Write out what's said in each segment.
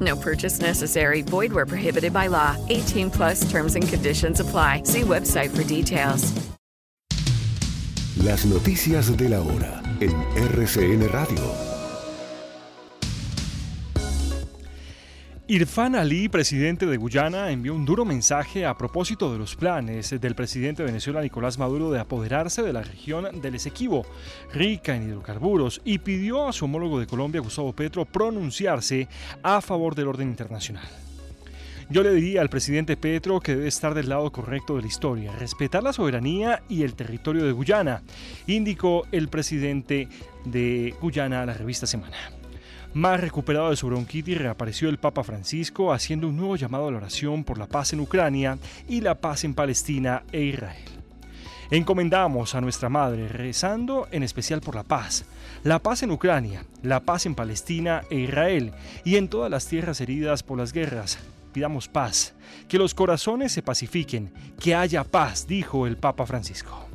No purchase necessary. Void where prohibited by law. 18 plus terms and conditions apply. See website for details. Las noticias de la hora en RCN Radio. Irfan Ali, presidente de Guyana, envió un duro mensaje a propósito de los planes del presidente de Venezuela Nicolás Maduro de apoderarse de la región del Esequibo, rica en hidrocarburos, y pidió a su homólogo de Colombia, Gustavo Petro, pronunciarse a favor del orden internacional. Yo le diría al presidente Petro que debe estar del lado correcto de la historia, respetar la soberanía y el territorio de Guyana, indicó el presidente de Guyana a la revista Semana. Más recuperado de su bronquitis, reapareció el Papa Francisco haciendo un nuevo llamado a la oración por la paz en Ucrania y la paz en Palestina e Israel. Encomendamos a nuestra Madre rezando en especial por la paz, la paz en Ucrania, la paz en Palestina e Israel y en todas las tierras heridas por las guerras. Pidamos paz, que los corazones se pacifiquen, que haya paz, dijo el Papa Francisco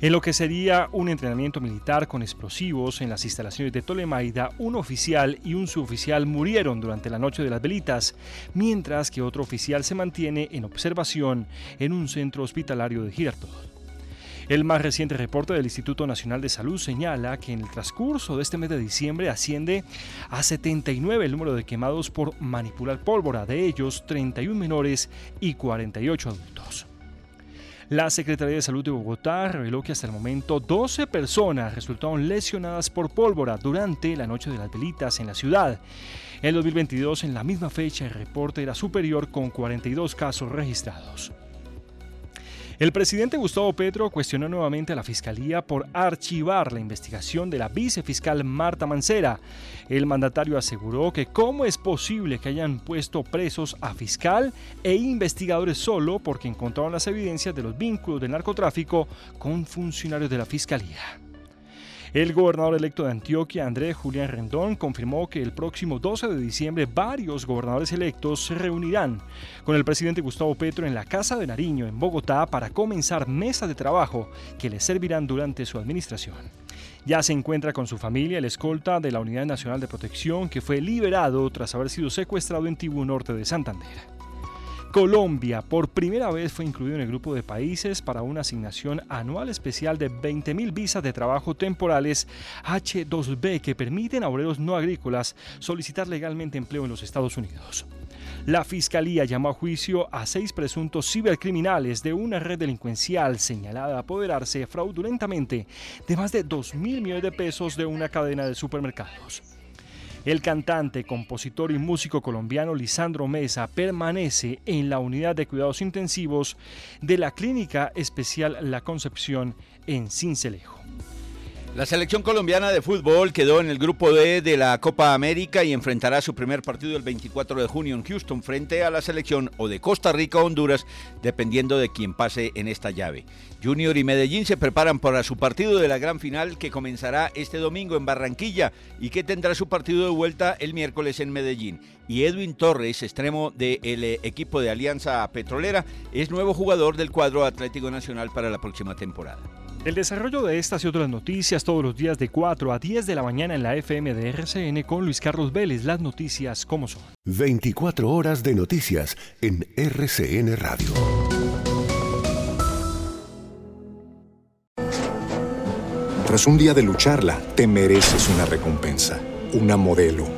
en lo que sería un entrenamiento militar con explosivos en las instalaciones de Tolemaida, un oficial y un suboficial murieron durante la noche de las velitas, mientras que otro oficial se mantiene en observación en un centro hospitalario de Girardot. El más reciente reporte del Instituto Nacional de Salud señala que en el transcurso de este mes de diciembre asciende a 79 el número de quemados por manipular pólvora, de ellos 31 menores y 48 adultos. La Secretaría de Salud de Bogotá reveló que hasta el momento 12 personas resultaron lesionadas por pólvora durante la noche de las velitas en la ciudad. En 2022, en la misma fecha, el reporte era superior con 42 casos registrados. El presidente Gustavo Petro cuestionó nuevamente a la Fiscalía por archivar la investigación de la vicefiscal Marta Mancera. El mandatario aseguró que cómo es posible que hayan puesto presos a fiscal e investigadores solo porque encontraron las evidencias de los vínculos del narcotráfico con funcionarios de la Fiscalía. El gobernador electo de Antioquia, Andrés Julián Rendón, confirmó que el próximo 12 de diciembre varios gobernadores electos se reunirán con el presidente Gustavo Petro en la Casa de Nariño, en Bogotá, para comenzar mesas de trabajo que le servirán durante su administración. Ya se encuentra con su familia el escolta de la Unidad Nacional de Protección que fue liberado tras haber sido secuestrado en Tibú Norte de Santander. Colombia por primera vez fue incluido en el grupo de países para una asignación anual especial de 20.000 visas de trabajo temporales H2B que permiten a obreros no agrícolas solicitar legalmente empleo en los Estados Unidos. La fiscalía llamó a juicio a seis presuntos cibercriminales de una red delincuencial señalada a apoderarse fraudulentamente de más de 2 mil millones de pesos de una cadena de supermercados. El cantante, compositor y músico colombiano Lisandro Mesa permanece en la unidad de cuidados intensivos de la Clínica Especial La Concepción en Cincelejo. La selección colombiana de fútbol quedó en el grupo D de la Copa América y enfrentará su primer partido el 24 de junio en Houston frente a la selección o de Costa Rica o Honduras, dependiendo de quién pase en esta llave. Junior y Medellín se preparan para su partido de la gran final que comenzará este domingo en Barranquilla y que tendrá su partido de vuelta el miércoles en Medellín. Y Edwin Torres, extremo del equipo de Alianza Petrolera, es nuevo jugador del cuadro Atlético Nacional para la próxima temporada. El desarrollo de estas y otras noticias todos los días de 4 a 10 de la mañana en la FM de RCN con Luis Carlos Vélez. Las noticias como son. 24 horas de noticias en RCN Radio. Tras un día de lucharla, te mereces una recompensa, una modelo